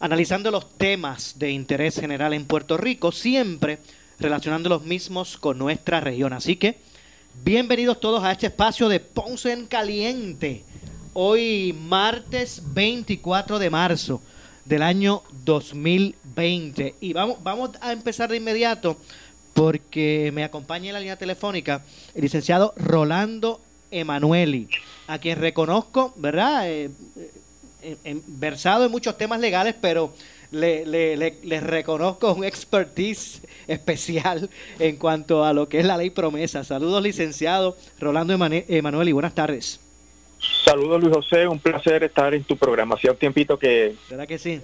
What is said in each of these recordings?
analizando los temas de interés general en Puerto Rico, siempre relacionando los mismos con nuestra región. Así que, bienvenidos todos a este espacio de Ponce en Caliente. Hoy, martes 24 de marzo del año 2020. Y vamos, vamos a empezar de inmediato porque me acompaña en la línea telefónica el licenciado Rolando Emanueli, a quien reconozco, ¿verdad? Eh, versado en muchos temas legales, pero le, le, reconozco un expertise especial en cuanto a lo que es la ley promesa. Saludos, licenciado Rolando Emanuel, y buenas tardes. Saludos, Luis José. Un placer estar en tu programa. Hacía un tiempito que, ¿verdad que sí?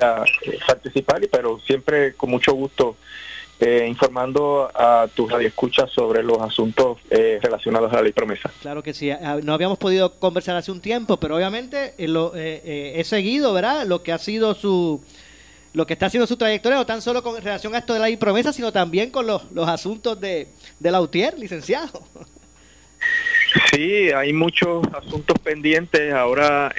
participar, pero siempre con mucho gusto eh, informando a tus radioescuchas sobre los asuntos eh, relacionados a la ley promesa. Claro que sí, ah, no habíamos podido conversar hace un tiempo, pero obviamente eh, lo, he seguido, ¿verdad? Lo que ha sido su, lo que está haciendo su trayectoria, no tan solo con relación a esto de la ley promesa, sino también con los, los asuntos de, de la UTIER, licenciado. Sí, hay muchos asuntos pendientes. Ahora,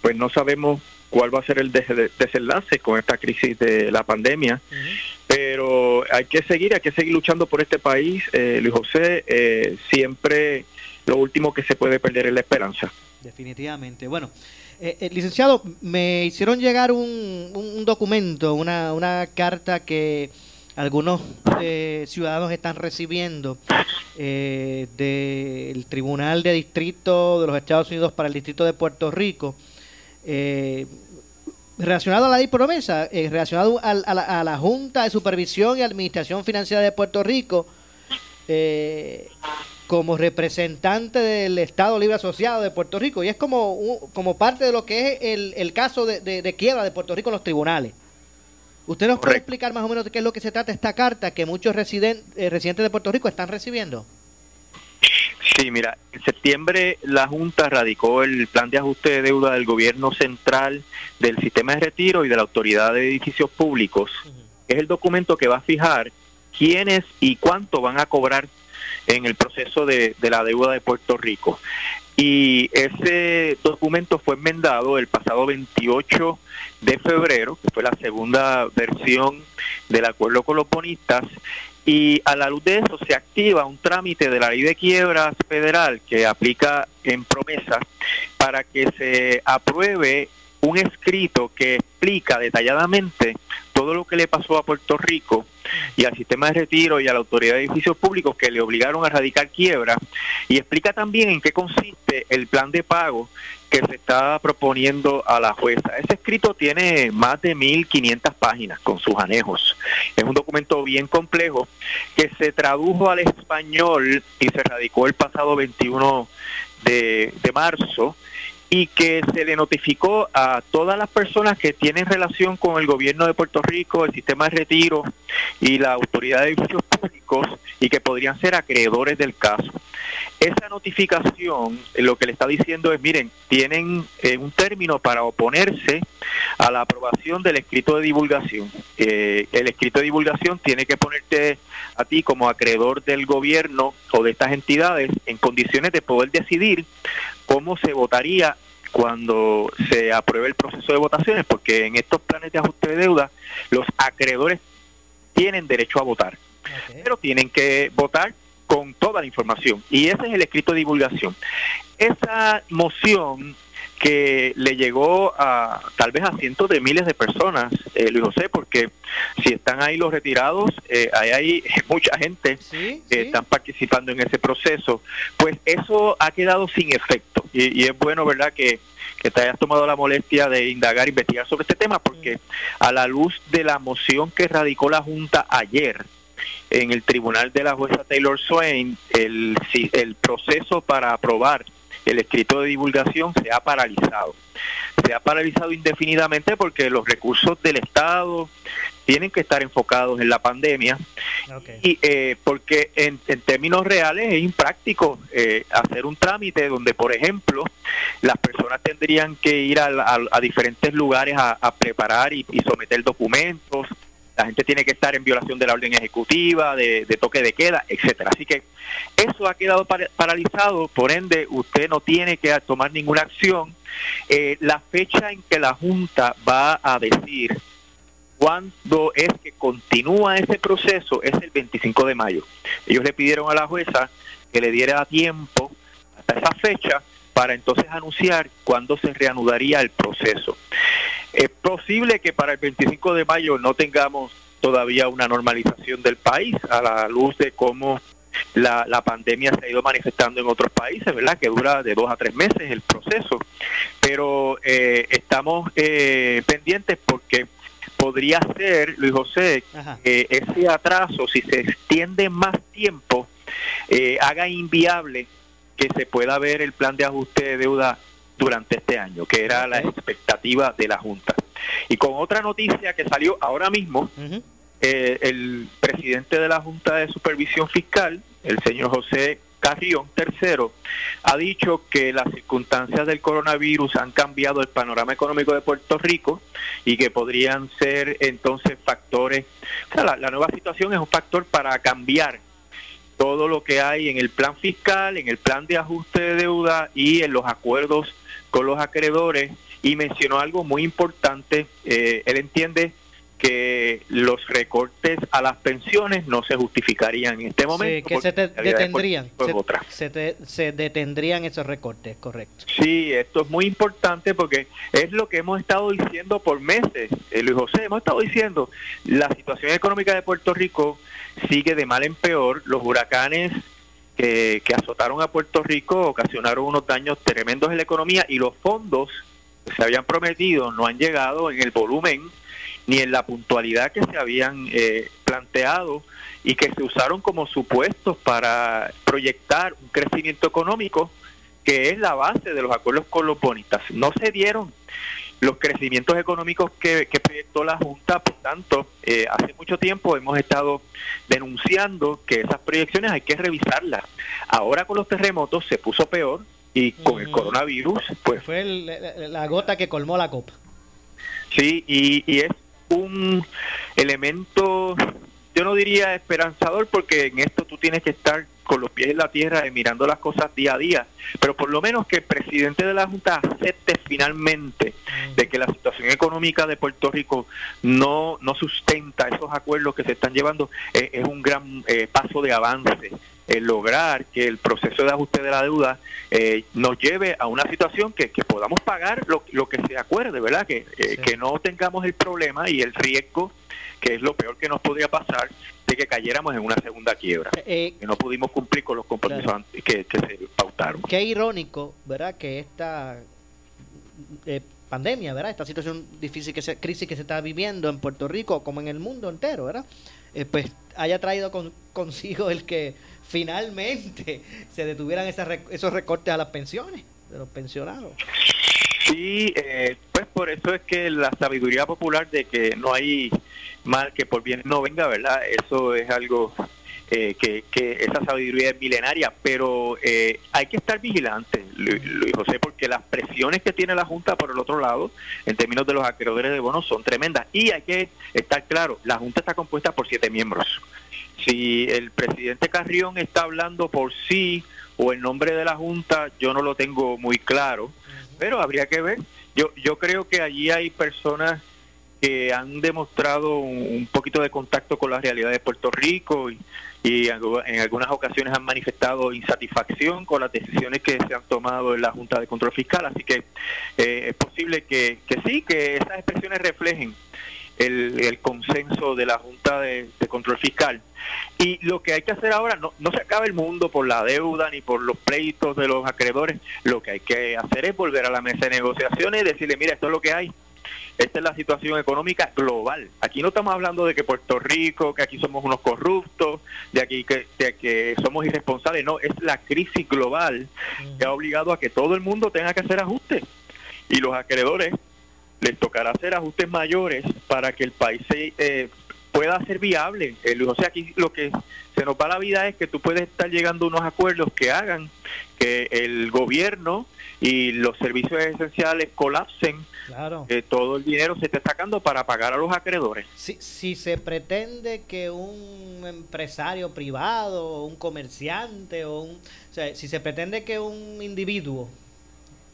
pues no sabemos cuál va a ser el desenlace con esta crisis de la pandemia. Pero hay que seguir, hay que seguir luchando por este país. Eh, Luis José, eh, siempre lo último que se puede perder es la esperanza. Definitivamente. Bueno, eh, licenciado, me hicieron llegar un, documento, una, una carta que algunos ciudadanos están recibiendo del Tribunal de Distrito de los Estados Unidos para el Distrito de Puerto Rico, eh, relacionado a la ley promesa, eh, relacionado a, la, Junta de Supervisión y Administración Financiera de Puerto Rico, eh, como representante del Estado Libre Asociado de Puerto Rico, y es como, como parte de lo que es el, el caso de, de, quiebra de Puerto Rico en los tribunales. ¿Usted nos puede explicar más o menos de qué es lo que se trata esta carta que muchos residentes residentes de Puerto Rico están recibiendo? Sí, mira, en septiembre la Junta radicó el plan de ajuste de deuda del gobierno central, del sistema de retiro y de la autoridad de edificios públicos. Es el documento que va a fijar quiénes y cuánto van a cobrar en el proceso de, de la deuda de Puerto Rico. Y ese documento fue enmendado el pasado 28 de febrero, que fue la segunda versión del acuerdo con los bonistas, y a la luz de eso se activa un trámite de la ley de quiebras federal que aplica en promesa para que se apruebe un escrito que explica detalladamente todo lo que le pasó a Puerto Rico y al sistema de retiro y a la autoridad de edificios públicos que le obligaron a radicar quiebra y explica también en qué consiste el plan de pago que se está proponiendo a la jueza. Ese escrito tiene más de 1.500 páginas con sus anejos. Es un documento bien complejo que se tradujo al español y se radicó el pasado 21 de, de marzo y que se le notificó a todas las personas que tienen relación con el gobierno de Puerto Rico, el sistema de retiro y la autoridad de edificios públicos y que podrían ser acreedores del caso. Esa notificación lo que le está diciendo es, miren, tienen eh, un término para oponerse a la aprobación del escrito de divulgación. Eh, el escrito de divulgación tiene que ponerte a ti como acreedor del gobierno o de estas entidades en condiciones de poder decidir cómo se votaría cuando se apruebe el proceso de votaciones, porque en estos planes de ajuste de deuda los acreedores tienen derecho a votar, pero tienen que votar con toda la información. Y ese es el escrito de divulgación. Esa moción que le llegó a tal vez a cientos de miles de personas, eh, Luis José, porque si están ahí los retirados, eh, hay, hay mucha gente que están participando en ese proceso, pues eso ha quedado sin efecto. Y, es bueno, ¿verdad?, que, que te hayas tomado la molestia de indagar, investigar sobre este tema, porque a la luz de la moción que radicó la Junta ayer, en el tribunal de la jueza Taylor Swain, el, el proceso para aprobar el escrito de divulgación se ha paralizado. Se ha paralizado indefinidamente porque los recursos del Estado tienen que estar enfocados en la pandemia y eh, porque en, términos reales es impráctico eh, hacer un trámite donde, por ejemplo, las personas tendrían que ir a, diferentes lugares a, preparar y, y someter documentos, la gente tiene que estar en violación de la orden ejecutiva, de, toque de queda, etcétera. Así que eso ha quedado paralizado, por ende usted no tiene que tomar ninguna acción. Eh, la fecha en que la Junta va a decir cuándo es que continúa ese proceso es el 25 de mayo. Ellos le pidieron a la jueza que le diera tiempo hasta esa fecha para entonces anunciar cuándo se reanudaría el proceso. Es posible que para el 25 de mayo no tengamos todavía una normalización del país a la luz de cómo la, pandemia se ha ido manifestando en otros países, ¿verdad? Que dura de dos a tres meses el proceso. Pero eh, estamos eh, pendientes porque podría ser, Luis José, que ese atraso, si se extiende más tiempo, eh, haga inviable que se pueda ver el plan de ajuste de deuda durante este año, que era la expectativa de la Junta. Y con otra noticia que salió ahora mismo, eh, el presidente de la Junta de Supervisión Fiscal, el señor José Carrión III, ha dicho que las circunstancias del coronavirus han cambiado el panorama económico de Puerto Rico y que podrían ser entonces factores, o sea, la nueva situación es un factor para cambiar todo lo que hay en el plan fiscal, en el plan de ajuste de deuda y en los acuerdos con los acreedores y mencionó algo muy importante. Eh, él entiende que los recortes a las pensiones no se justificarían en este momento. Sí, que se detendrían. Se, se, detendrían esos recortes, correcto. Sí, esto es muy importante porque es lo que hemos estado diciendo por meses, eh, Luis José, hemos estado diciendo, la situación económica de Puerto Rico sigue de mal en peor, los huracanes que, azotaron a Puerto Rico ocasionaron unos daños tremendos en la economía y los fondos que se habían prometido no han llegado en el volumen ni en la puntualidad que se habían eh, planteado y que se usaron como supuestos para proyectar un crecimiento económico que es la base de los acuerdos con los bonistas. No se dieron los crecimientos económicos que, proyectó la Junta, por tanto, eh, hace mucho tiempo hemos estado denunciando que esas proyecciones hay que revisarlas. Ahora con los terremotos se puso peor y con el coronavirus, pues... Fue la gota que colmó la copa. Sí, y, y es un elemento, yo no diría esperanzador, porque en esto tú tienes que estar con los pies en la tierra y mirando las cosas día a día, pero por lo menos que el presidente de la Junta acepte finalmente de que la situación económica de Puerto Rico no, no sustenta esos acuerdos que se están llevando, eh, es un gran eh, paso de avance el lograr que el proceso de ajuste de la deuda eh, nos lleve a una situación que, que podamos pagar lo, lo, que se acuerde, ¿verdad? Que, que no tengamos el problema y el riesgo, que es lo peor que nos podría pasar, de que cayéramos en una segunda quiebra, eh, eh, que no pudimos cumplir con los compromisos que, se pautaron. Qué irónico, ¿verdad? Que esta eh, pandemia, ¿verdad? Esta situación difícil, que se, crisis que se está viviendo en Puerto Rico como en el mundo entero, ¿verdad? pues haya traído consigo el que finalmente se detuvieran esos recortes a las pensiones de los pensionados. Sí, pues por eso es que la sabiduría popular de que no hay mal que por bien no venga, ¿verdad? Eso es algo eh, que, que, esa sabiduría es milenaria, pero eh, hay que estar vigilante, Luis, José, porque las presiones que tiene la Junta por el otro lado, en términos de los acreedores de bonos, son tremendas. Y hay que estar claro, la Junta está compuesta por siete miembros. Si el presidente Carrión está hablando por sí o en nombre de la Junta, yo no lo tengo muy claro, pero habría que ver. Yo, yo creo que allí hay personas que han demostrado un, poquito de contacto con la realidad de Puerto Rico y, en algunas ocasiones han manifestado insatisfacción con las decisiones que se han tomado en la Junta de Control Fiscal. Así que eh, es posible que, que sí, que esas expresiones reflejen el, consenso de la Junta de, Control Fiscal. Y lo que hay que hacer ahora, no, no se acaba el mundo por la deuda ni por los pleitos de los acreedores, lo que hay que hacer es volver a la mesa de negociaciones y decirle, mira, esto es lo que hay. Esta es la situación económica global. Aquí no estamos hablando de que Puerto Rico, que aquí somos unos corruptos, de aquí que, de que somos irresponsables. No, es la crisis global que ha obligado a que todo el mundo tenga que hacer ajustes. Y los acreedores les tocará hacer ajustes mayores para que el país se, eh, pueda ser viable. o sea, aquí lo que se nos va la vida es que tú puedes estar llegando a unos acuerdos que hagan que el gobierno y los servicios esenciales colapsen, claro. que todo el dinero se esté sacando para pagar a los acreedores. Si, si se pretende que un empresario privado, un comerciante, o, un, o sea, si se pretende que un individuo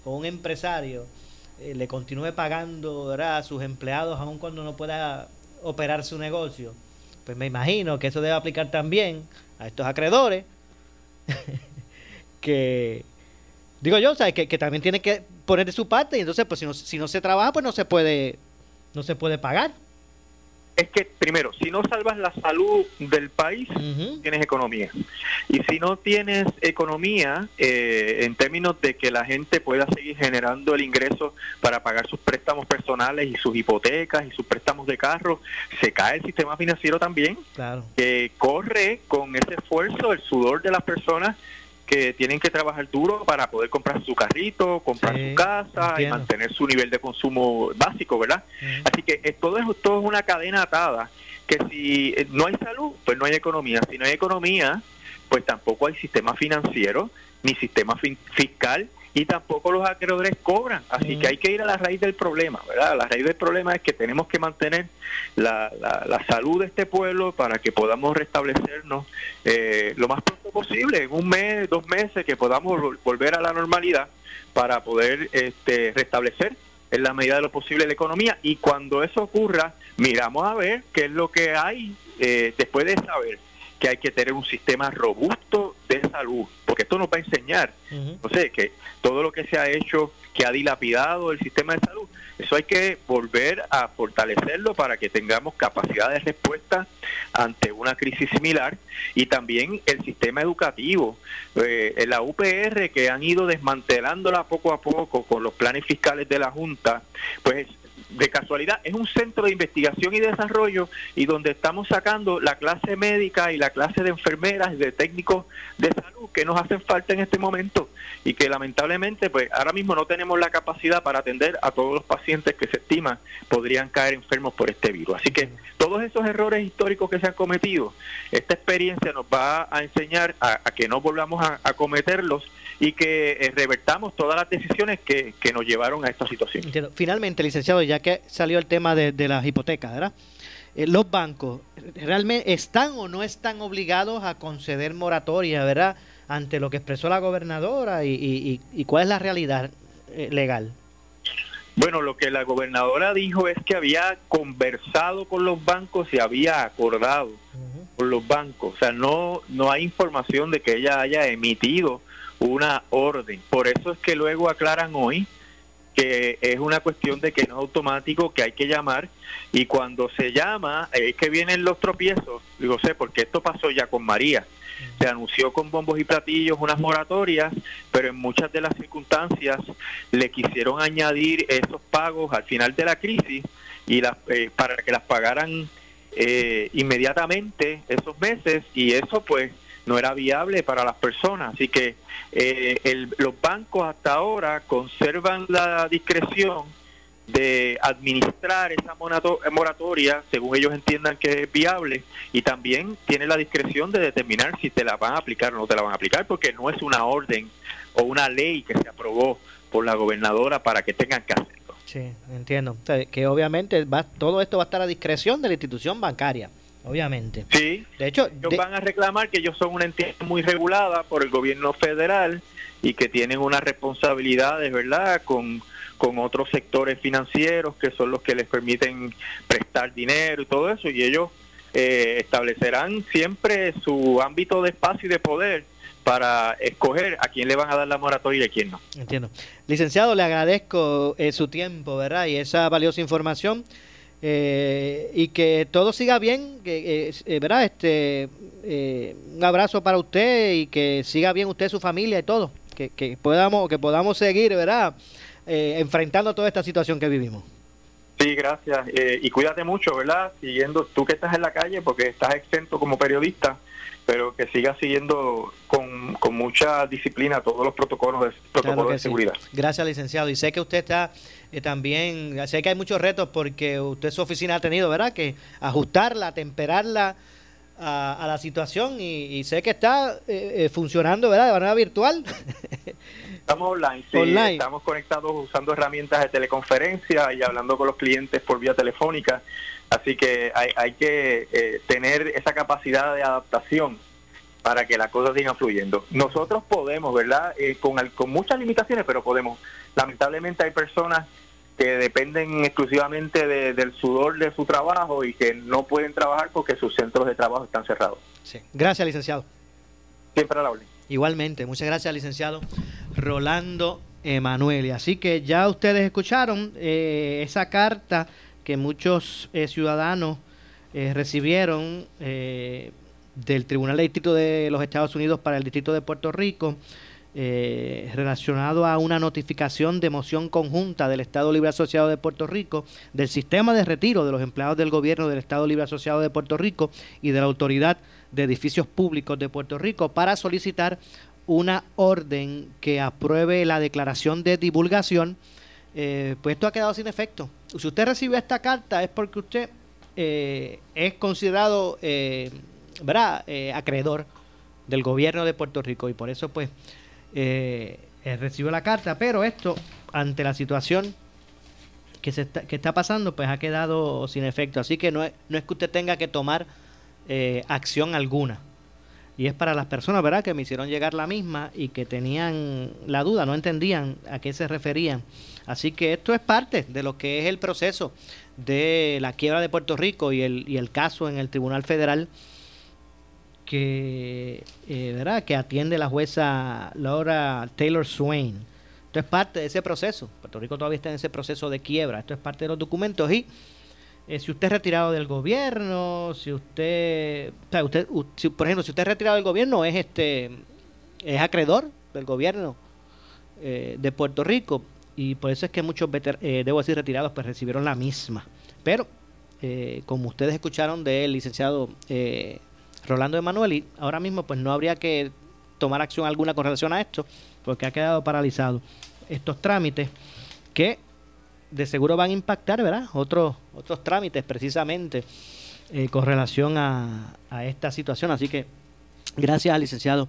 o un empresario eh, le continúe pagando a sus empleados aun cuando no pueda operar su negocio, pues me imagino que eso debe aplicar también a estos acreedores que digo yo, ¿sabes? Que, que también tiene que poner de su parte y entonces pues si no, si no se trabaja pues no se puede no se puede pagar es que, primero, si no salvas la salud del país, tienes economía. Y si no tienes economía, eh, en términos de que la gente pueda seguir generando el ingreso para pagar sus préstamos personales y sus hipotecas y sus préstamos de carro, se cae el sistema financiero también, claro. que corre con ese esfuerzo, el sudor de las personas que tienen que trabajar duro para poder comprar su carrito, comprar su casa y mantener su nivel de consumo básico, ¿verdad? Así que eh, todo, es, todo es una cadena atada, que si eh, no hay salud, pues no hay economía. Si no hay economía, pues tampoco hay sistema financiero ni sistema fiscal y tampoco los acreedores cobran. Así que hay que ir a la raíz del problema, ¿verdad? La raíz del problema es que tenemos que mantener la, la, salud de este pueblo para que podamos restablecernos eh, lo más pronto posible, en un mes, dos meses, que podamos volver a la normalidad para poder este, restablecer en la medida de lo posible la economía y cuando eso ocurra, miramos a ver qué es lo que hay eh, después de saber que hay que tener un sistema robusto de salud, porque esto nos va a enseñar, no sé, que todo lo que se ha hecho, que ha dilapidado el sistema de salud, eso hay que volver a fortalecerlo para que tengamos capacidad de respuesta ante una crisis similar. Y también el sistema educativo, eh, la UPR que han ido desmantelándola poco a poco con los planes fiscales de la Junta, pues de casualidad, es un centro de investigación y desarrollo y donde estamos sacando la clase médica y la clase de enfermeras y de técnicos de salud que nos hacen falta en este momento y que lamentablemente pues ahora mismo no tenemos la capacidad para atender a todos los pacientes que se estima podrían caer enfermos por este virus. Así que todos esos errores históricos que se han cometido, esta experiencia nos va a enseñar a, que no volvamos a cometerlos y que eh, revertamos todas las decisiones que, nos llevaron a esta situación. Finalmente, licenciado, ya que salió el tema de, las hipotecas, ¿verdad? Eh, los bancos, ¿realmente están o no están obligados a conceder moratoria, ¿verdad? Ante lo que expresó la gobernadora y, y, cuál es la realidad eh, legal. Bueno, lo que la gobernadora dijo es que había conversado con los bancos y había acordado con los bancos. O sea, no, no hay información de que ella haya emitido una orden. Por eso es que luego aclaran hoy que es una cuestión de que no es automático, que hay que llamar y cuando se llama es que vienen los tropiezos. Digo, sé, porque esto pasó ya con María. Se anunció con bombos y platillos unas moratorias, pero en muchas de las circunstancias le quisieron añadir esos pagos al final de la crisis y las, eh, para que las pagaran eh, inmediatamente esos meses y eso pues no era viable para las personas. Así que eh, los bancos hasta ahora conservan la discreción de administrar esa moratoria según ellos entiendan que es viable y también tiene la discreción de determinar si te la van a aplicar o no te la van a aplicar porque no es una orden o una ley que se aprobó por la gobernadora para que tengan que hacerlo. Sí, entiendo. que obviamente va, todo esto va a estar a discreción de la institución bancaria obviamente. Sí, de hecho, ellos van a reclamar que ellos son una entidad muy regulada por el gobierno federal y que tienen unas responsabilidades, ¿verdad?, con, con otros sectores financieros que son los que les permiten prestar dinero y todo eso, y ellos eh, establecerán siempre su ámbito de espacio y de poder para escoger a quién le van a dar la moratoria y a quién no. Entiendo. Licenciado, le agradezco eh, su tiempo, ¿verdad? Y esa valiosa información. Eh, y que todo siga bien, que, ¿verdad? Este, un abrazo para usted y que siga bien usted, su familia y todo. Que, que podamos, que podamos seguir, ¿verdad? enfrentando toda esta situación que vivimos. Sí, gracias. Eh, y cuídate mucho, ¿verdad? Siguiendo, tú que estás en la calle, porque estás exento como periodista, pero que sigas siguiendo con, con mucha disciplina todos los protocolos de, protocolos de seguridad. Gracias, licenciado. Y sé que usted está eh, también, sé que hay muchos retos porque usted su oficina ha tenido, ¿verdad? Que ajustarla, temperarla a, la situación y, sé que está eh, funcionando, ¿verdad? De manera virtual. Estamos online, sí, estamos conectados usando herramientas de teleconferencia y hablando con los clientes por vía telefónica, así que hay, hay que eh, tener esa capacidad de adaptación para que la cosa siga fluyendo. Nosotros podemos, ¿verdad? Eh, con, con muchas limitaciones, pero podemos. Lamentablemente hay personas que dependen exclusivamente del sudor de su trabajo y que no pueden trabajar porque sus centros de trabajo están cerrados. Sí. Gracias, licenciado. Siempre a la orden. Igualmente, muchas gracias, licenciado Rolando Emanuele. Así que ya ustedes escucharon eh, esa carta que muchos eh, ciudadanos eh, recibieron del Tribunal de Distrito de los Estados Unidos para el Distrito de Puerto Rico. relacionado a una notificación de moción conjunta del Estado Libre Asociado de Puerto Rico, del sistema de retiro de los empleados del gobierno del Estado Libre Asociado de Puerto Rico y de la Autoridad de Edificios Públicos de Puerto Rico para solicitar una orden que apruebe la declaración de divulgación, eh, pues esto ha quedado sin efecto. Si usted recibe esta carta es porque usted eh, es considerado, eh, ¿verdad?, acreedor del gobierno de Puerto Rico y por eso pues recibió la carta, pero esto, ante la situación que, se está, que está pasando, pues ha quedado sin efecto. Así que no es, no es que usted tenga que tomar eh, acción alguna. Y es para las personas, ¿verdad?, que me hicieron llegar la misma y que tenían la duda, no entendían a qué se referían. Así que esto es parte de lo que es el proceso de la quiebra de Puerto Rico y el, y el caso en el Tribunal Federal que, eh, ¿verdad? que atiende la jueza Laura Taylor Swain. Esto es parte de ese proceso. Puerto Rico todavía está en ese proceso de quiebra. Esto es parte de los documentos y eh, si usted es retirado del gobierno, si usted, usted por ejemplo, si usted es retirado del gobierno, es este es acreedor del gobierno eh, de Puerto Rico y por eso es que muchos, eh, debo decir, retirados, pues recibieron la misma. Pero, como ustedes escucharon del licenciado Rolando Emanueli, ahora mismo pues no habría que tomar acción alguna con relación a esto, porque ha quedado paralizado estos trámites que de seguro van a impactar, ¿verdad? Otros, otros trámites precisamente eh, con relación a, esta situación. Así que gracias al licenciado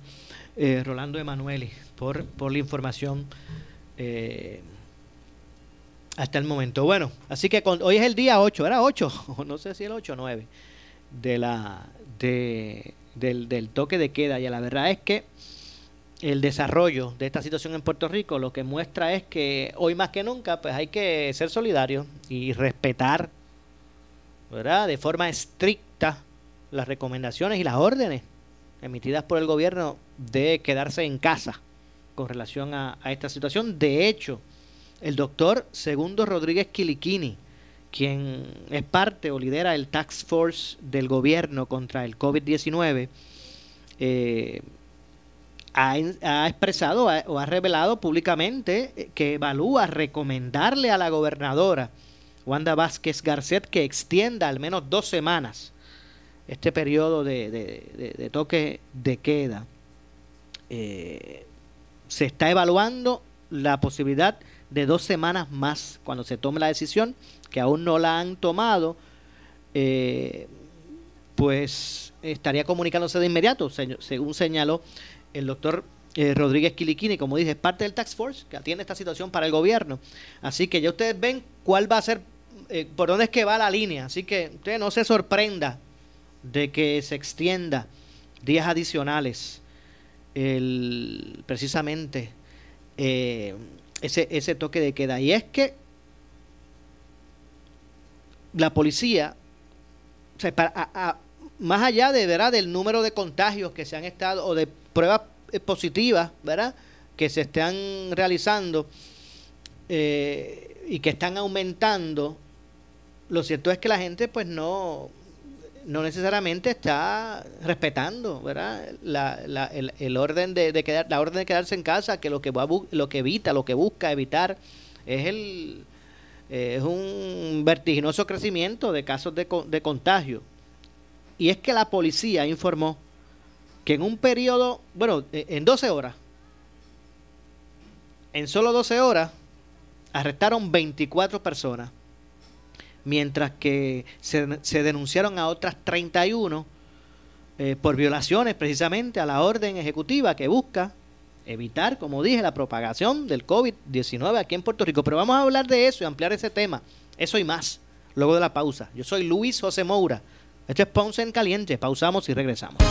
eh, Rolando Emanueli por, por la información eh, hasta el momento. Bueno, así que hoy es el día 8, ¿era 8? No sé si el 8 o 9 de la, de, del, del toque de queda. Y la verdad es que el desarrollo de esta situación en Puerto Rico lo que muestra es que hoy más que nunca pues hay que ser solidarios y respetar ¿verdad? de forma estricta las recomendaciones y las órdenes emitidas por el gobierno de quedarse en casa con relación a, esta situación. De hecho, el doctor Segundo Rodríguez Quiliquini, quien es parte o lidera el Tax Force del gobierno contra el COVID-19, eh, ha, expresado o ha revelado públicamente eh, que evalúa recomendarle a la gobernadora Wanda Vázquez Garcet que extienda al menos dos semanas este periodo de, toque de queda. Eh, se está evaluando la posibilidad de dos semanas más cuando se tome la decisión, que aún no la han tomado, eh, pues estaría comunicándose de inmediato, según señaló el doctor eh, Rodríguez Quiliquini, como dije, es parte del Tax Force que atiende esta situación para el gobierno. Así que ya ustedes ven cuál va a ser, eh, por dónde es que va la línea. Así que usted no se sorprenda de que se extienda días adicionales precisamente ese, ese toque de queda. Y es que la policía, más allá de ¿verdad? del número de contagios que se han estado, o de pruebas eh, positivas, ¿verdad? que se están realizando eh, y que están aumentando, lo cierto es que la gente pues no, no necesariamente está respetando ¿verdad? La, el, orden de, quedar, la orden de quedarse en casa, que lo que, va, lo que evita, lo que busca evitar es el es un vertiginoso crecimiento de casos de, de contagio. Y es que la policía informó que en un periodo, bueno, e, en 12 horas, en solo 12 horas, arrestaron 24 personas, mientras que se, denunciaron a otras 31 eh, por violaciones precisamente a la orden ejecutiva que busca evitar, como dije, la propagación del COVID-19 aquí en Puerto Rico. Pero vamos a hablar de eso y ampliar ese tema. Eso y más, luego de la pausa. Yo soy Luis José Moura. Este es Ponce en Caliente. Pausamos y regresamos.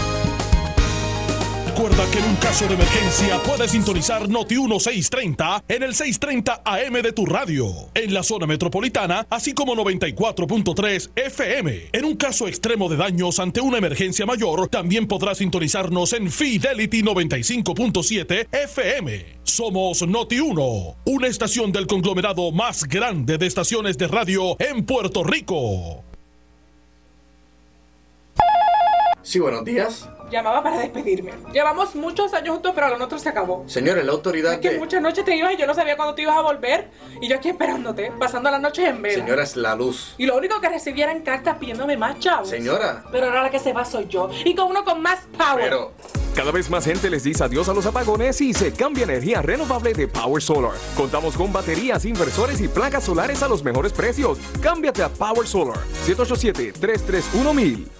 Recuerda que en un caso de emergencia puedes sintonizar Noti 1630 en el 630 AM de tu radio, en la zona metropolitana, así como 94.3 FM. En un caso extremo de daños ante una emergencia mayor, también podrás sintonizarnos en Fidelity 95.7 FM. Somos Noti 1, una estación del conglomerado más grande de estaciones de radio en Puerto Rico. Sí, buenos días llamaba para despedirme. Llevamos muchos años juntos, pero lo nuestro se acabó. Señores, la autoridad. Es que muchas noches te ibas y yo no sabía cuándo te ibas a volver. Y yo aquí esperándote, pasando las noches en vela. Señora, es la luz. Y lo único que recibía eran cartas pidiéndome más chavos. Señora. Pero ahora la que se va soy yo. Y con uno con más power. Pero. Cada vez más gente les dice adiós a los apagones y se cambia energía renovable de Power Solar. Contamos con baterías, inversores y placas solares a los mejores precios. Cámbiate a Power Solar. 787 331 1000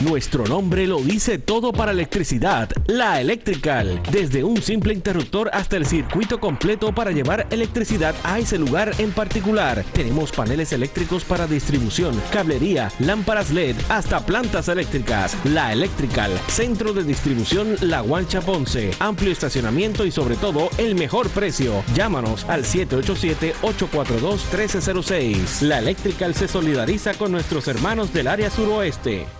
Nuestro nombre lo dice todo para electricidad, la Electrical. Desde un simple interruptor hasta el circuito completo para llevar electricidad a ese lugar en particular. Tenemos paneles eléctricos para distribución, cablería, lámparas LED, hasta plantas eléctricas. La Electrical, centro de distribución La Guancha Ponce. Amplio estacionamiento y sobre todo el mejor precio. Llámanos al 787-842-1306. La Electrical se solidariza con nuestros hermanos del área suroeste.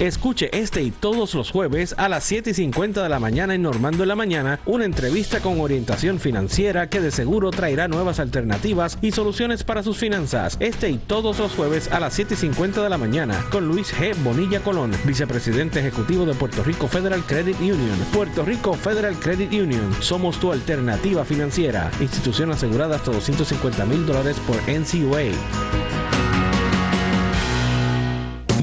Escuche este y todos los jueves a las 7 y 50 de la mañana en Normando en la Mañana una entrevista con orientación financiera que de seguro traerá nuevas alternativas y soluciones para sus finanzas. Este y todos los jueves a las 7 y 50 de la mañana con Luis G. Bonilla Colón, vicepresidente ejecutivo de Puerto Rico Federal Credit Union. Puerto Rico Federal Credit Union. Somos tu alternativa financiera. Institución asegurada hasta 250 mil dólares por NCUA.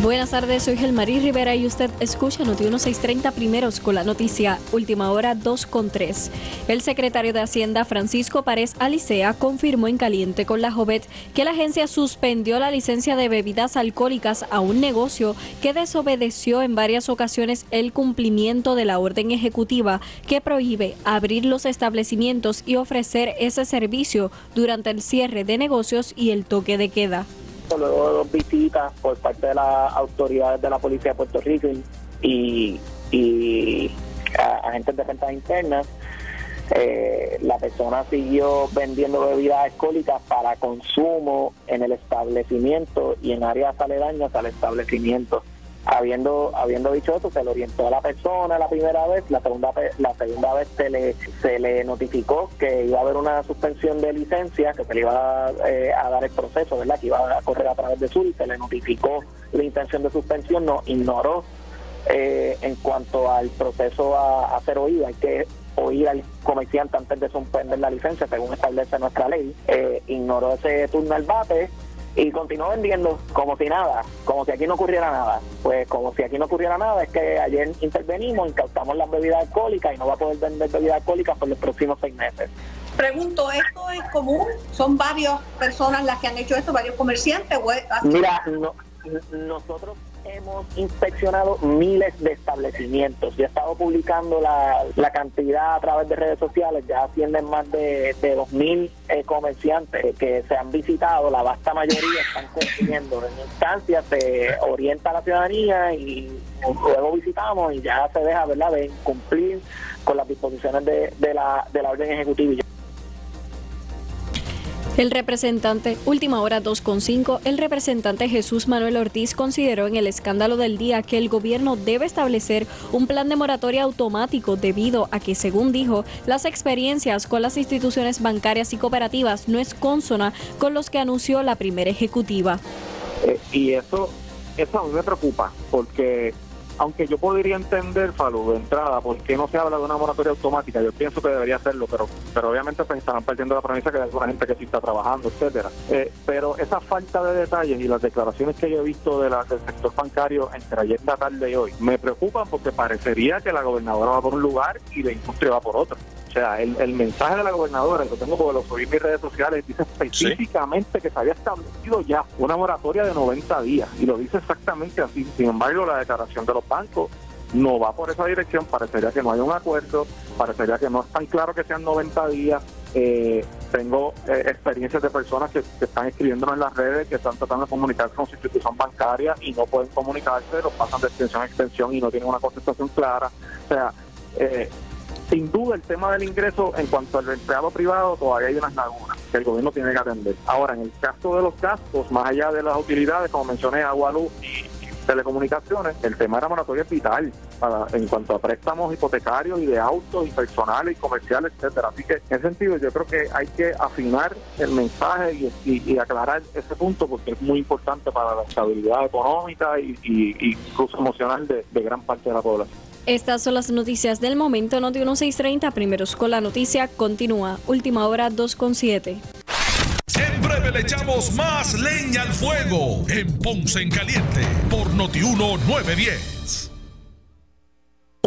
Buenas tardes, soy Gelmarí Rivera y usted escucha Noti 1630 primeros con la noticia Última Hora 2 con 3. El secretario de Hacienda Francisco Párez Alicea confirmó en caliente con la Jovet que la agencia suspendió la licencia de bebidas alcohólicas a un negocio que desobedeció en varias ocasiones el cumplimiento de la orden ejecutiva que prohíbe abrir los establecimientos y ofrecer ese servicio durante el cierre de negocios y el toque de queda luego de dos visitas por parte de las autoridades de la Policía de Puerto Rico y, y agentes de rentas internas, eh, la persona siguió vendiendo bebidas alcohólicas para consumo en el establecimiento y en áreas aledañas al establecimiento. Habiendo, habiendo dicho eso, se le orientó a la persona la primera vez, la segunda, la segunda vez se le, se le notificó que iba a haber una suspensión de licencia, que se le iba eh, a dar el proceso, ¿verdad? que iba a correr a través de y se le notificó la intención de suspensión, no ignoró eh, en cuanto al proceso a, a ser oído, hay que oír al comerciante antes de suspender la licencia, según establece nuestra ley, eh, ignoró ese turno al bate y continuó vendiendo como si nada, como si aquí no ocurriera nada. Pues como si aquí no ocurriera nada, es que ayer intervenimos, incautamos las bebidas alcohólicas y no va a poder vender bebidas alcohólicas por los próximos seis meses. Pregunto, ¿esto es común? ¿Son varias personas las que han hecho esto, varios comerciantes? Mira, nosotros hemos inspeccionado miles de establecimientos. Yo he estado publicando la, cantidad a través de redes sociales, ya ascienden más de, de 2.000 eh, comerciantes que se han visitado, la vasta mayoría están cumpliendo. En instancias se orienta a la ciudadanía y luego visitamos y ya se deja ¿verdad? de cumplir con las disposiciones de, de, la, de la orden ejecutiva. El representante, última hora 2.5, el representante Jesús Manuel Ortiz consideró en el escándalo del día que el gobierno debe establecer un plan de moratoria automático debido a que, según dijo, las experiencias con las instituciones bancarias y cooperativas no es consona con los que anunció la primera ejecutiva. Eh, y eso, eso a mí me preocupa, porque aunque yo podría entender, Falo, de entrada, por qué no se habla de una moratoria automática, yo pienso que debería hacerlo, pero pero obviamente pues estarán perdiendo la premisa que hay alguna gente que sí está trabajando, etcétera. Eh, pero esa falta de detalles y las declaraciones que yo he visto de la, del sector bancario entre ayer la tarde y hoy me preocupan porque parecería que la gobernadora va por un lugar y la industria va por otro. O sea, el, el mensaje de la gobernadora, lo tengo porque lo subí en mis redes sociales, dice específicamente que se había establecido ya una moratoria de 90 días y lo dice exactamente así. Sin embargo, la declaración de los bancos no va por esa dirección, parecería que no hay un acuerdo, parecería que no es tan claro que sean 90 días. Eh, tengo eh, experiencias de personas que, están escribiéndonos en las redes, que están tratando de comunicarse con su institución bancaria y no pueden comunicarse, los pasan de extensión a extensión y no tienen una contestación clara. O sea, eh, sin duda, el tema del ingreso en cuanto al empleado privado todavía hay unas lagunas que el gobierno tiene que atender. Ahora, en el caso de los gastos, más allá de las utilidades, como mencioné, agua, luz y, telecomunicaciones, el tema de la moratoria es vital para, en cuanto a préstamos hipotecarios y de autos y personales y comerciales, etcétera. Así que en ese sentido yo creo que hay que afinar el mensaje y, aclarar ese punto porque es muy importante para la estabilidad económica y, incluso emocional de gran parte de la población. Estas son las noticias del momento. Noti 1630, primeros con la noticia, continúa. Última hora 2.7. En breve le echamos más leña al fuego en Ponce en Caliente por Noti 1910.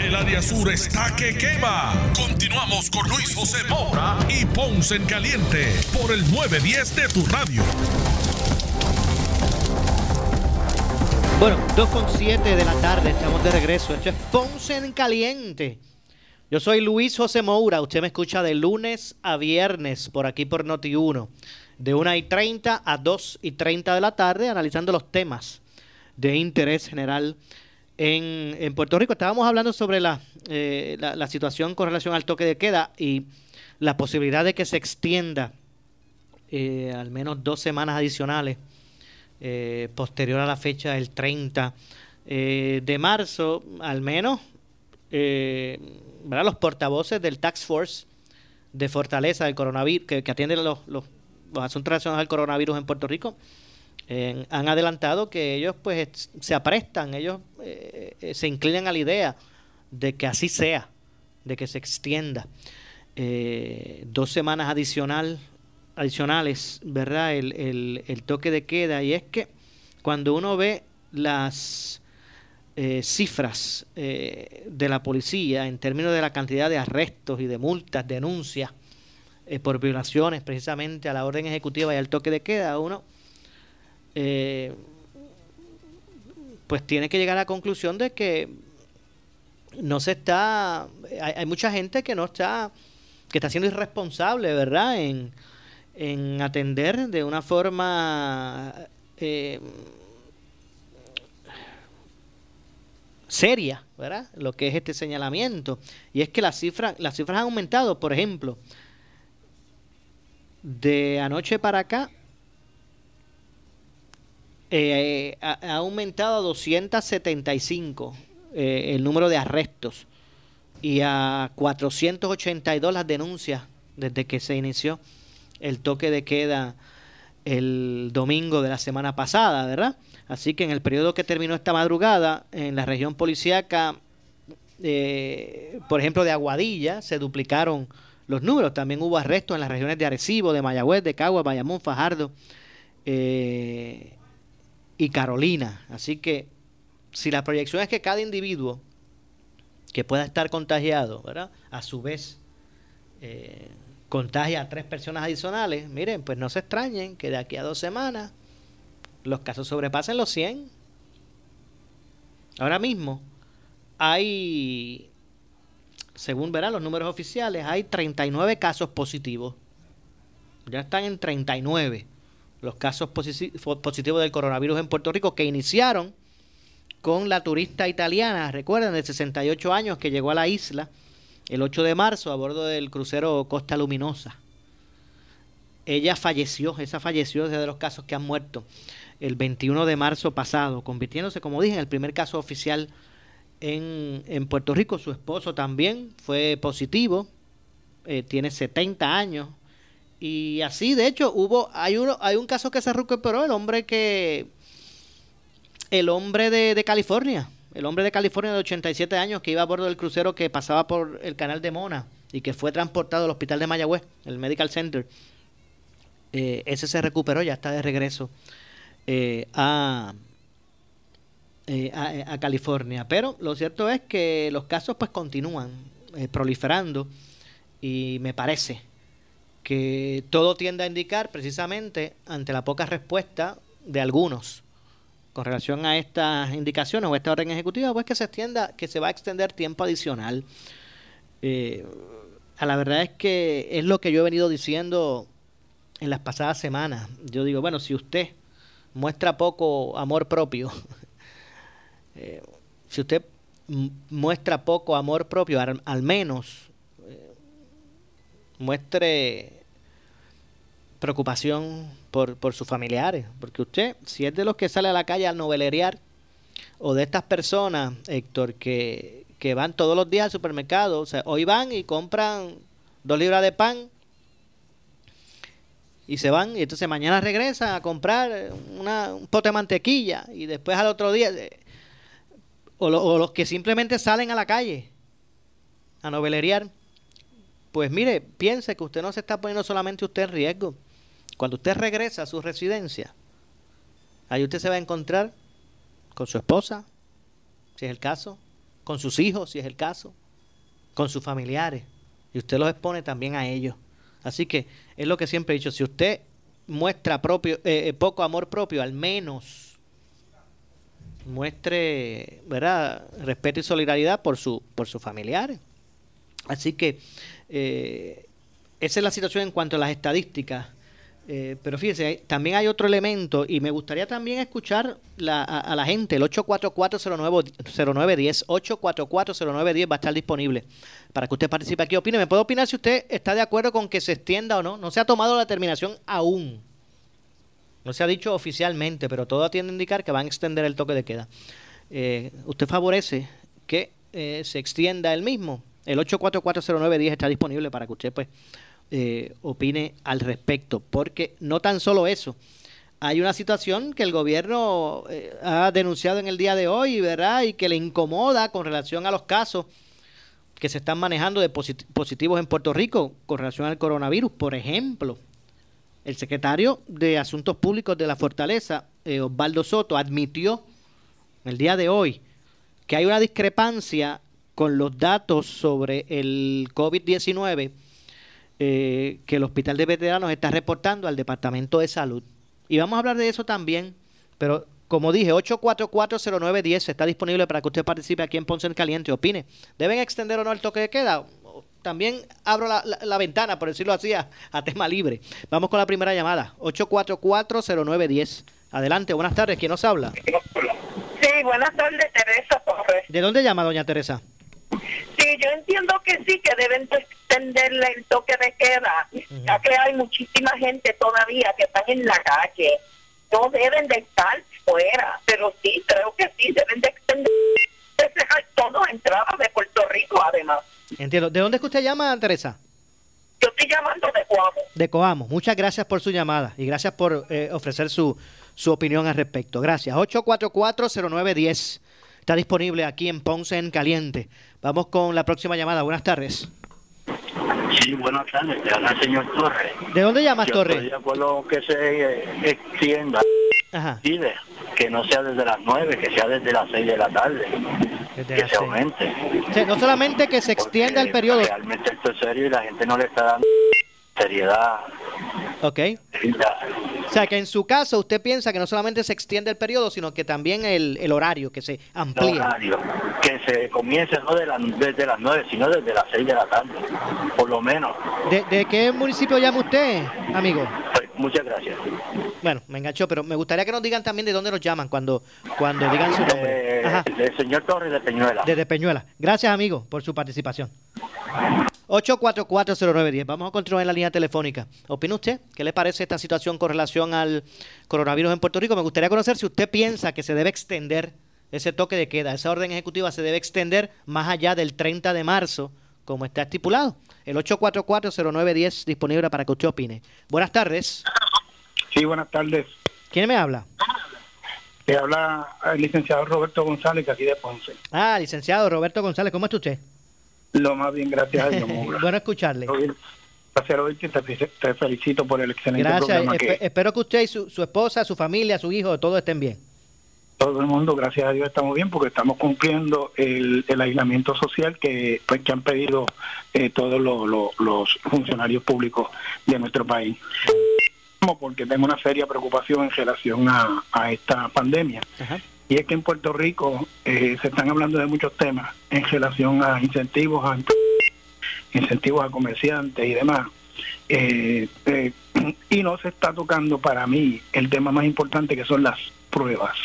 El área sur está que quema. Continuamos con Luis José Moura y Ponce en Caliente por el 910 de tu radio. Bueno, 2.7 de la tarde, estamos de regreso. Esto es Ponce en Caliente. Yo soy Luis José Moura. Usted me escucha de lunes a viernes por aquí por Noti1, de 1 y 30 a 2 y 30 de la tarde, analizando los temas de interés general en, en Puerto Rico. Estábamos hablando sobre la, eh, la, situación con relación al toque de queda y la posibilidad de que se extienda eh, al menos dos semanas adicionales eh, posterior a la fecha del 30 eh, de marzo, al menos eh, los portavoces del Tax Force de Fortaleza del coronavirus, que, que atiende los, los, los asuntos relacionados al coronavirus en Puerto Rico, han adelantado que ellos pues se aprestan, ellos eh, eh, se inclinan a la idea de que así sea, de que se extienda eh, dos semanas adicional, adicionales, ¿verdad? El, el, el toque de queda. Y es que cuando uno ve las eh, cifras de la policía en términos de la cantidad de arrestos y de multas, denuncias por violaciones precisamente a la orden ejecutiva y al toque de queda, uno eh, pues tiene que llegar a la conclusión de que no se está, hay, hay mucha gente que no está, que está siendo irresponsable, ¿verdad? En, en atender de una forma eh, seria, ¿verdad? Lo que es este señalamiento. Y es que las cifras, las cifras han aumentado, por ejemplo, de anoche para acá, eh, ha, aumentado a 275 eh, el número de arrestos y a 482 las denuncias desde que se inició el toque de queda el domingo de la semana pasada, ¿verdad? Así que en el periodo que terminó esta madrugada, en la región policíaca, eh, por ejemplo, de Aguadilla, se duplicaron los números. También hubo arrestos en las regiones de Arecibo, de Mayagüez, de Cagua, Bayamón, Fajardo y Carolina. Así que si la proyección es que cada individuo que pueda estar contagiado, ¿verdad? A su vez, eh, contagia a tres personas adicionales, miren, pues no se extrañen que de aquí a dos semanas los casos sobrepasen los 100. Ahora mismo hay, según verán los números oficiales, hay 39 casos positivos. Ya están en 39 los casos posi- positivos del coronavirus en Puerto Rico que iniciaron con la turista italiana, recuerden, de 68 años que llegó a la isla el 8 de marzo a bordo del crucero Costa Luminosa. Ella falleció, esa falleció desde los casos que han muerto el 21 de marzo pasado, convirtiéndose, como dije, en el primer caso oficial en, en Puerto Rico. Su esposo también fue positivo, eh, tiene 70 años. Y así, de hecho, hubo, hay uno, hay un caso que se recuperó, el hombre que, el hombre de, California, el hombre de California de 87 años que iba a bordo del crucero que pasaba por el canal de Mona y que fue transportado al hospital de Mayagüez, el Medical Center. Eh, ese se recuperó, ya está de regreso eh, a, eh, a, a California. Pero lo cierto es que los casos pues continúan eh, proliferando y me parece que todo tiende a indicar precisamente ante la poca respuesta de algunos con relación a estas indicaciones o esta orden ejecutiva, pues que se extienda, que se va a extender tiempo adicional. Eh, a la verdad es que es lo que yo he venido diciendo en las pasadas semanas. Yo digo, bueno, si usted muestra poco amor propio, eh, si usted muestra poco amor propio, al, menos eh, muestre preocupación por, por sus familiares. Porque usted, si es de los que sale a la calle al novelerear, o de estas personas, Héctor, que, que van todos los días al supermercado, o sea, hoy van y compran dos libras de pan y se van y entonces mañana regresan a comprar una, un pote de mantequilla y después al otro día eh, o, o, los que simplemente salen a la calle a noveleriar pues mire piense que usted no se está poniendo solamente usted en riesgo cuando usted regresa a su residencia ahí usted se va a encontrar con su esposa si es el caso con sus hijos si es el caso con sus familiares y usted los expone también a ellos Así que es lo que siempre he dicho, si usted muestra propio, eh, eh, poco amor propio, al menos muestre ¿verdad? respeto y solidaridad por, su, por sus familiares. Así que eh, esa es la situación en cuanto a las estadísticas eh, pero fíjese, también hay otro elemento y me gustaría también escuchar a, la gente. El 844-0910, 844-0910 va a estar disponible para que usted participe aquí. Opine, me puede opinar si usted está de acuerdo con que se extienda o no. No se ha tomado la determinación aún. No se ha dicho oficialmente, pero todo tiende a indicar que van a extender el toque de queda. Eh, ¿Usted favorece que eh, se extienda el mismo? El 844-0910 está disponible para que usted pues eh, opine al respecto, porque no tan solo eso, hay una situación que el gobierno eh, ha denunciado en el día de hoy, ¿verdad? Y que le incomoda con relación a los casos que se están manejando de positivos en Puerto Rico con relación al coronavirus. Por ejemplo, el secretario de Asuntos Públicos de la Fortaleza, eh, Osvaldo Soto, admitió el día de hoy que hay una discrepancia con los datos sobre el COVID-19 eh, que el Hospital de Veteranos está reportando al Departamento de Salud. Y vamos a hablar de eso también, pero como dije, 8440910 está disponible para que usted participe aquí en Ponce en Caliente, opine. ¿Deben extender o no el toque de queda? También abro la, ventana, por decirlo así, a, tema libre. Vamos con la primera llamada, 8440910. Adelante, buenas tardes, ¿quién nos habla? Sí, buenas tardes, Teresa ¿De dónde llama, doña Teresa? Sí, yo entiendo que sí, que deben extenderle el toque de queda, ya que hay muchísima gente todavía que están en la calle. No deben de estar fuera, pero sí, creo que sí, deben de extender todo entrada de Puerto Rico, además. Entiendo. ¿De dónde es que usted llama, Teresa? Yo estoy llamando de Coamo. De Coamo. Muchas gracias por su llamada y gracias por eh, ofrecer su, su opinión al respecto. Gracias. 844-0910. Está disponible aquí en Ponce en Caliente. Vamos con la próxima llamada. Buenas tardes. Sí, buenas tardes. Te habla el señor Torres. ¿De dónde llamas, Yo Torres? Estoy de acuerdo que se eh, extienda. Ajá. que no sea desde las 9, que sea desde las 6 de la tarde. que se aumente. no solamente que se extienda el periodo. Realmente esto es serio y la gente no le está dando seriedad. Ok. O sea, que en su caso usted piensa que no solamente se extiende el periodo, sino que también el, el horario, que se amplíe. El horario, que se comience no de desde las 9, sino desde las 6 de la tarde, por lo menos. ¿De, de qué municipio llama usted, amigo? Pues, muchas gracias. Bueno, me enganchó, pero me gustaría que nos digan también de dónde nos llaman cuando, cuando digan su nombre. Ajá. del señor Torres de Peñuela. Desde Peñuela. Gracias, amigo, por su participación. 8440910. Vamos a continuar en la línea telefónica. ¿Opina usted? ¿Qué le parece esta situación con relación al coronavirus en Puerto Rico? Me gustaría conocer si usted piensa que se debe extender ese toque de queda, esa orden ejecutiva se debe extender más allá del 30 de marzo, como está estipulado. El 8440910 disponible para que usted opine. Buenas tardes. Sí, buenas tardes. ¿Quién me habla? Le habla el licenciado Roberto González, aquí de Ponce. Ah, licenciado Roberto González, ¿cómo está usted? Lo más bien, gracias a Dios. bueno escucharle. Placer oírte, te, te felicito por el excelente gracias. programa. que... Espero que usted y su, su, esposa, su familia, su hijo, todos estén bien. Todo el mundo, gracias a Dios, estamos bien porque estamos cumpliendo el, el aislamiento social que, pues, que han pedido eh, todos los, los, los funcionarios públicos de nuestro país porque tengo una seria preocupación en relación a, a esta pandemia. Y es que en Puerto Rico eh, se están hablando de muchos temas en relación a incentivos a incentivos a comerciantes y demás. Eh, eh, y no se está tocando para mí el tema más importante que son las pruebas.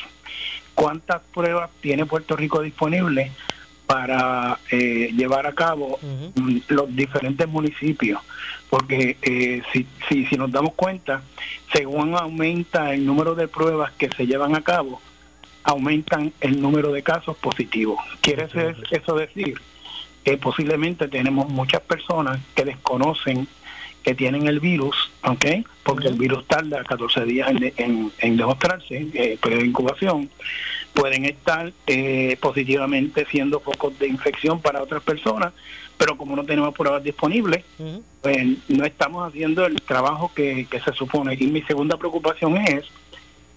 ¿Cuántas pruebas tiene Puerto Rico disponibles para eh, llevar a cabo los diferentes municipios? Porque eh, si, si, si nos damos cuenta, según aumenta el número de pruebas que se llevan a cabo, aumentan el número de casos positivos. ¿Quiere eso decir que posiblemente tenemos muchas personas que desconocen que tienen el virus, ¿ok? Porque el virus tarda 14 días en, en, demostrarse, eh, periodo de incubación, pueden estar eh, positivamente siendo focos de infección para otras personas, pero como no tenemos pruebas disponibles, pues no estamos haciendo el trabajo que, que se supone. Y mi segunda preocupación es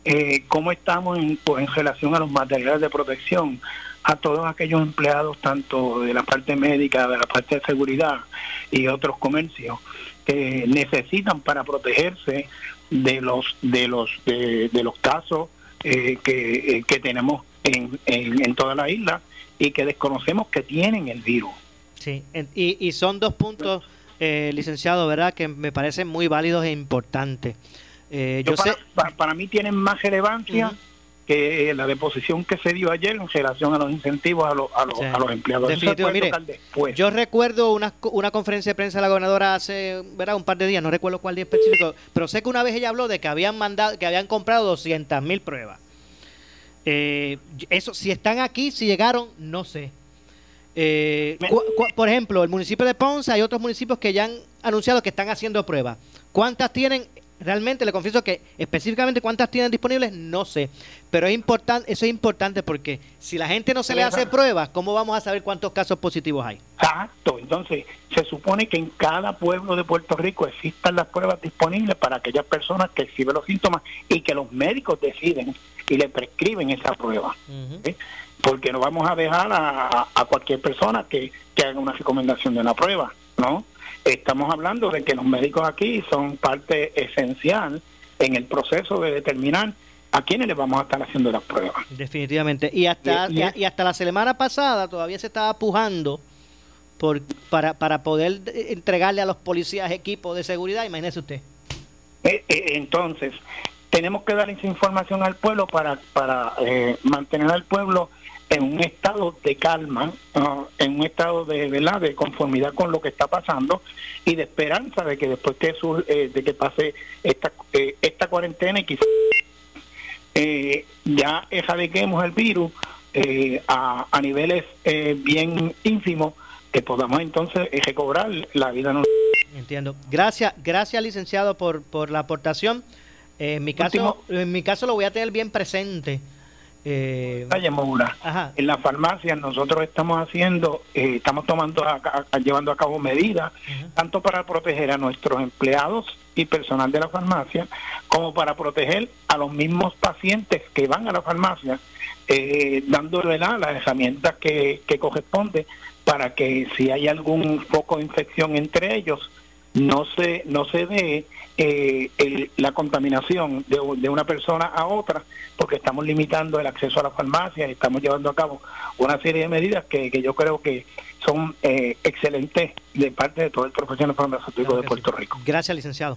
eh, cómo estamos en, pues, en relación a los materiales de protección a todos aquellos empleados, tanto de la parte médica, de la parte de seguridad y otros comercios, que necesitan para protegerse de los de los de, los casos eh, que, eh, que, tenemos en, en, toda la isla y que desconocemos que tienen el virus. Sí, y, y son dos puntos, eh, licenciado, ¿verdad?, que me parecen muy válidos e importantes. yo, para, sé... para, mí tienen más relevancia que la deposición que se dio ayer en relación a los incentivos a, los, a, los, a los empleados. yo recuerdo una, una conferencia de prensa de la gobernadora hace ¿verdad? un par de días, no recuerdo cuál día específico, pero sé que una vez ella habló de que habían mandado, que habían comprado 200 mil pruebas. Eh, eso, si están aquí, si llegaron, no sé. Eh, por ejemplo, el municipio de Ponce, hay otros municipios que ya han anunciado que están haciendo pruebas. ¿Cuántas tienen? realmente le confieso que específicamente cuántas tienen disponibles, no sé. Pero es importante, eso es importante porque si la gente no se le hace pruebas, ¿cómo vamos a saber cuántos casos positivos hay? Exacto, entonces se supone que en cada pueblo de Puerto Rico existan las pruebas disponibles para aquellas personas que exhiben los síntomas y que los médicos deciden y le prescriben esa prueba. Porque no vamos a dejar a, a cualquier persona que, que haga una recomendación de una prueba, ¿no? Estamos hablando de que los médicos aquí son parte esencial en el proceso de determinar a quiénes le vamos a estar haciendo las pruebas. Definitivamente. Y hasta, y, hasta la semana pasada todavía se estaba pujando por, para, para poder entregarle a los policías equipos de seguridad, imagínese usted. Eh, eh, entonces, tenemos que dar esa información al pueblo para, para eh, mantener al pueblo en un estado de calma, ah, en un estado de, ¿verdad? de conformidad con lo que está pasando y de esperanza de que después que, eh, de que pase esta, eh, esta cuarentena y quizás eh, ya erradiquemos el virus eh, a, a niveles bien ínfimos, que podamos entonces recobrar la vida normal. Entiendo. Gracias, gracias licenciado por, por la aportación. en mi caso, en mi caso lo voy a tener bien presente eh, En la farmacia nosotros estamos haciendo, eh, estamos tomando, llevando a cabo medidas, tanto para proteger a nuestros empleados y personal de la farmacia, como para proteger a los mismos pacientes que van a la farmacia, eh, dándole las herramientas que, que corresponde para que si hay algún foco de infección entre ellos, no se no se dé eh, la contaminación de, de, una persona a otra porque estamos limitando el acceso a la farmacia y estamos llevando a cabo una serie de medidas que, que yo creo que son eh, excelentes de parte de todo el profesional farmacéutico de Puerto Rico. Gracias, licenciado.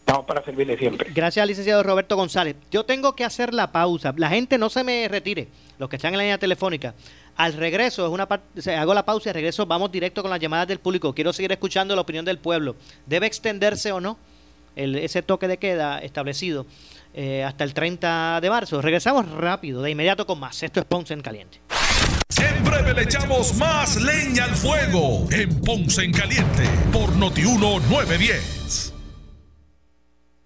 Estamos para servirle siempre. Gracias, licenciado Roberto González. Yo tengo que hacer la pausa. La gente no se me retire, los que están en la línea telefónica. Al regreso, es una parte, hago la pausa y regreso, vamos directo con las llamadas del público. Quiero seguir escuchando la opinión del pueblo. ¿Debe extenderse o no el, ese toque de queda establecido eh, hasta el 30 de marzo? Regresamos rápido, de inmediato con más. Esto es Ponce en Caliente. Siempre le echamos más leña al fuego en Ponce en Caliente por Notiuno 910.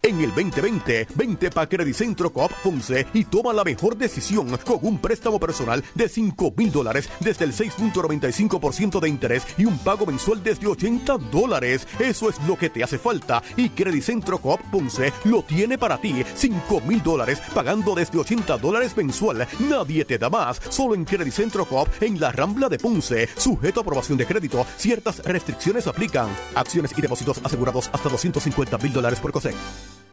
En el 2020, vente para Credicentro Coop Ponce y toma la mejor decisión con un préstamo personal de 5 mil dólares desde el 6.95% de interés y un pago mensual desde 80 dólares. Eso es lo que te hace falta y Credicentro Coop Ponce lo tiene para ti. 5 mil dólares pagando desde 80 dólares mensual. Nadie te da más. Solo en Credicentro Coop en la Rambla de Ponce. Sujeto a aprobación de crédito. Ciertas restricciones aplican. Acciones y depósitos asegurados hasta 250 mil dólares por COSEC.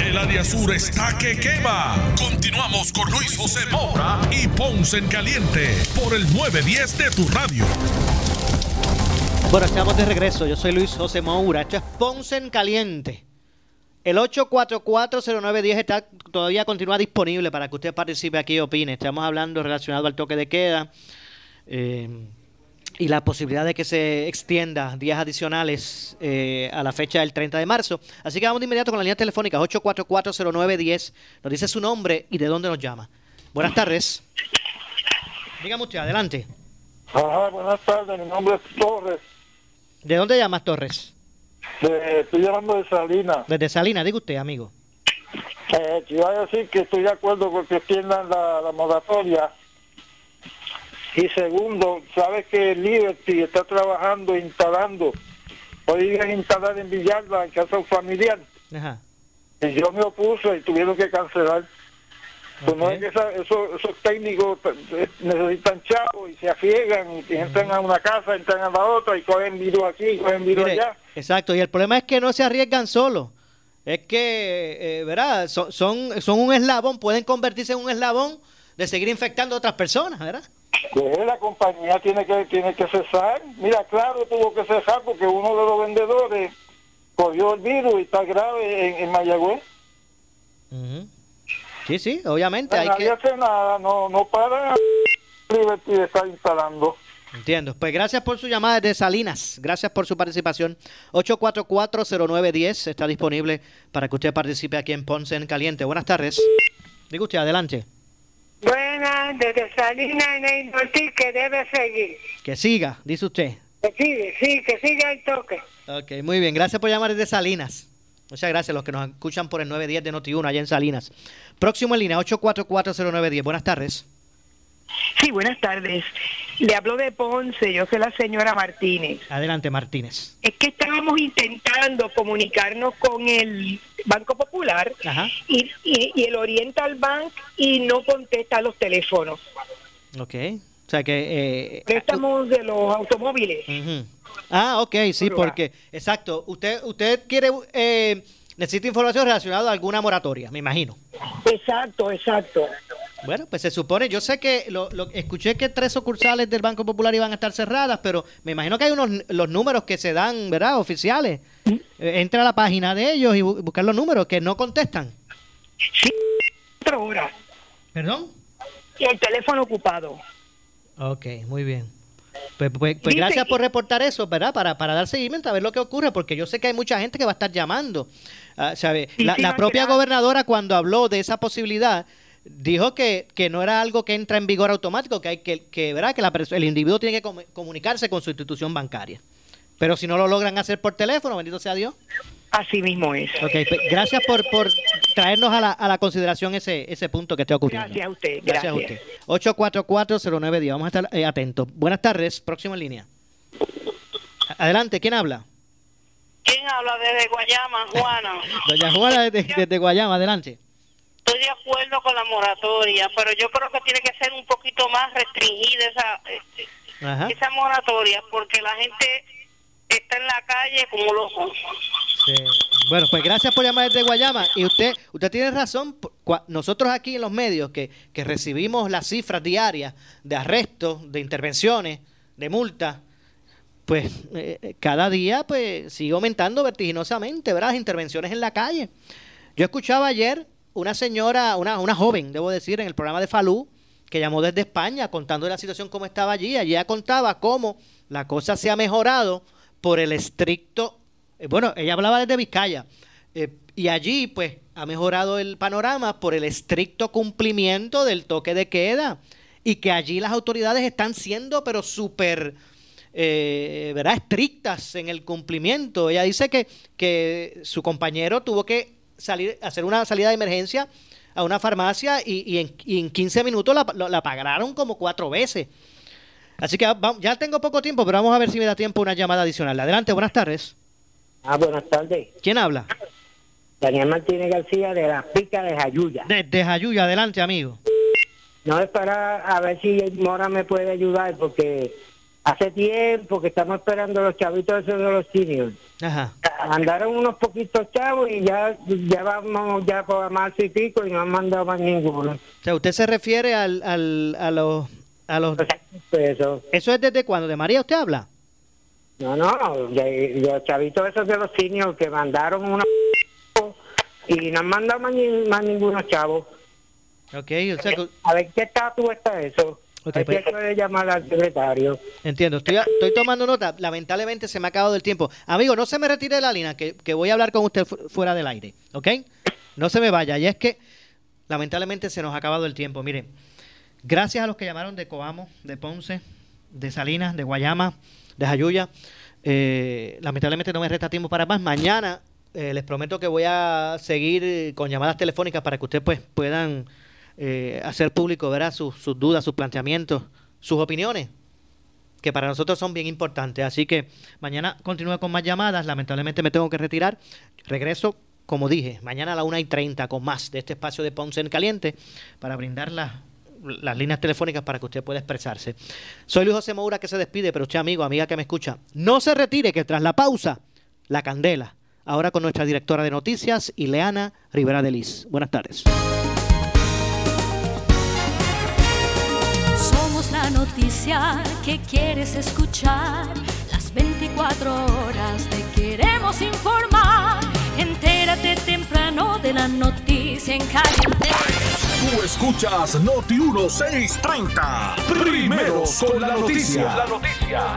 El área sur está que quema. Continuamos con Luis José Moura y Ponce en Caliente por el 910 de tu radio. Bueno, estamos de regreso. Yo soy Luis José Moura. Esto es Ponce en Caliente. El 8440910 está todavía continúa disponible para que usted participe aquí y opine. Estamos hablando relacionado al toque de queda. Eh, y la posibilidad de que se extienda días adicionales eh, a la fecha del 30 de marzo. Así que vamos de inmediato con la línea telefónica 8440910. Nos dice su nombre y de dónde nos llama. Buenas tardes. Dígame usted, adelante. Ajá, buenas tardes, mi nombre es Torres. ¿De dónde llamas, Torres? De, estoy llamando de Salinas. Desde Salinas, diga usted, amigo. Eh, te iba a decir que estoy de acuerdo con que extiendan la, la moratoria y segundo, sabes que Liberty está trabajando, instalando, a instalar en Villalba, en casa familiar. Ajá. Y yo me opuse y tuvieron que cancelar. Pues no es que esa- esos, esos técnicos eh, necesitan chavos y se afiegan y entran a una casa, entran a la otra y cogen virus aquí, cogen virus Mire, allá. Exacto, y el problema es que no se arriesgan solos. Es que, eh, ¿verdad? Son, son, son un eslabón, pueden convertirse en un eslabón de seguir infectando a otras personas, ¿verdad? Pues la compañía tiene que tiene que cesar. Mira, claro, tuvo que cesar porque uno de los vendedores cogió el virus y está grave en, en Mayagüez. Sí, sí, obviamente. Hay nadie que... hace nada, no, no para Liberty de estar instalando. Entiendo. Pues gracias por su llamada desde Salinas. Gracias por su participación. 8440910 está disponible para que usted participe aquí en Ponce en Caliente. Buenas tardes. Diga usted, adelante. Buenas, desde Salinas en el norte que debe seguir. Que siga, dice usted. Que sigue, sí, que siga el toque. Ok, muy bien. Gracias por llamar desde Salinas. Muchas gracias a los que nos escuchan por el 910 de Noti1 allá en Salinas. Próximo en línea, 8440910. Buenas tardes. Sí, buenas tardes. Le hablo de Ponce, yo soy la señora Martínez. Adelante, Martínez. Es que estábamos intentando comunicarnos con el Banco Popular y, y- y el Oriental Bank y no contesta los teléfonos. Ok. O sea que... eh, Préstamos de los automóviles. Ah, ok, sí, porque, exacto, usted usted quiere, eh, necesita información relacionada a alguna moratoria, me imagino. Exacto, exacto. Bueno, pues se supone, yo sé que lo, lo- escuché que tres sucursales del Banco Popular iban a estar cerradas, pero me imagino que hay unos los números que se dan, ¿verdad? Oficiales. Eh, entra a la página de ellos y bu- buscar los números que no contestan. Cuatro horas. ¿Perdón? Y el teléfono ocupado. Ok, muy bien. Pues, pues- pues gracias por reportar eso, ¿verdad? Para, para dar seguimiento a ver lo que ocurre, porque yo sé que hay mucha gente que va a estar llamando. Ah, ¿sabe? La, propia gobernadora cuando habló de esa posibilidad dijo que, que no era algo que entra en vigor automático, que hay que, que ¿verdad? Que la el individuo tiene que comu- comunicarse con su institución bancaria. Pero si no lo logran hacer por teléfono, bendito sea Dios. Así mismo es. Pues, gracias por, por traernos a la, a la consideración ese, ese punto que esté ocurriendo. Gracias a usted. Gracias, a Gracias. usted. 8440910. Vamos a estar eh, atentos. Buenas tardes. Próximo en línea. A- Adelante. ¿Quién habla? ¿Quién habla desde Guayama, Juana? Doña Juana desde, desde Guayama. Adelante. Estoy de acuerdo con la moratoria, pero yo creo que tiene que ser un poquito más restringida esa, eh, Ajá. esa moratoria, porque la gente está en la calle como loco. Sí. Bueno, pues gracias por llamar desde Guayama. Y usted usted tiene razón. Nosotros aquí en los medios que, que recibimos las cifras diarias de arrestos, de intervenciones, de multas, pues eh, eh, cada día pues sigue aumentando vertiginosamente, ¿verdad? Las intervenciones en la calle. Yo escuchaba ayer una señora, una, una joven, debo decir, en el programa de Falú, que llamó desde España contando de la situación cómo estaba allí. Allí contaba cómo la cosa se ha mejorado por el estricto, eh, bueno, ella hablaba desde Vizcaya, eh, y allí pues ha mejorado el panorama por el estricto cumplimiento del toque de queda y que allí las autoridades están siendo pero súper eh, ¿verdad? estrictas en el cumplimiento. Ella dice que, que su compañero tuvo que salir, hacer una salida de emergencia a una farmacia y, en, y en, 15 minutos la, la, pagaron como cuatro veces. Así que ya tengo poco tiempo, pero vamos a ver si me da tiempo una llamada adicional. Adelante, buenas tardes. Ah, buenas tardes. ¿Quién habla? Daniel Martínez García de la Pica de Jayuya. De, Jayuya, adelante, amigo. No es para a ver si Mora me puede ayudar, porque hace tiempo que estamos esperando los chavitos esos de los seniors. Ajá. Andaron unos poquitos chavos y ya, ya vamos ya por marzo y pico y no han mandado más ninguno. O sea, usted se refiere al, al, a los... A los... ¿Eso es desde cuándo? ¿De María usted habla? No, no, los chavitos esos de los seniors que mandaron unos y no han mandado más, más ninguno chavo. Ok, o sea, A ver qué estatus está eso. Okay, pues, puede llamar al secretario. Entiendo, estoy, estoy tomando nota. Lamentablemente se me ha acabado el tiempo. Amigo, no se me retire de la línea, que, que voy a hablar con usted fuera del aire, ¿ok? No se me vaya. Y es que lamentablemente se nos ha acabado el tiempo. Mire, gracias a los que llamaron de Coamo, de Ponce, de Salinas, de Guayama, de Jayuya. Eh, lamentablemente no me resta tiempo para más. Mañana eh, les prometo que voy a seguir con llamadas telefónicas para que ustedes pues, puedan eh, hacer público ¿verdad? Sus, sus dudas, sus planteamientos, sus opiniones, que para nosotros son bien importantes. Así que mañana continúo con más llamadas. Lamentablemente me tengo que retirar. Regreso, como dije, mañana a la 1 y 30 con más de este espacio de Ponce en Caliente para brindar las, las líneas telefónicas para que usted pueda expresarse. Soy Luis José Moura que se despide, pero usted, amigo, amiga que me escucha, no se retire que tras la pausa, la candela Ahora con nuestra directora de noticias, Ileana Rivera de Liz. Buenas tardes. Noticia que quieres escuchar. Las 24 horas te queremos informar. Entérate temprano de la noticia en caliente. Tú escuchas Noti 1630. Primeros con la noticia. La noticia.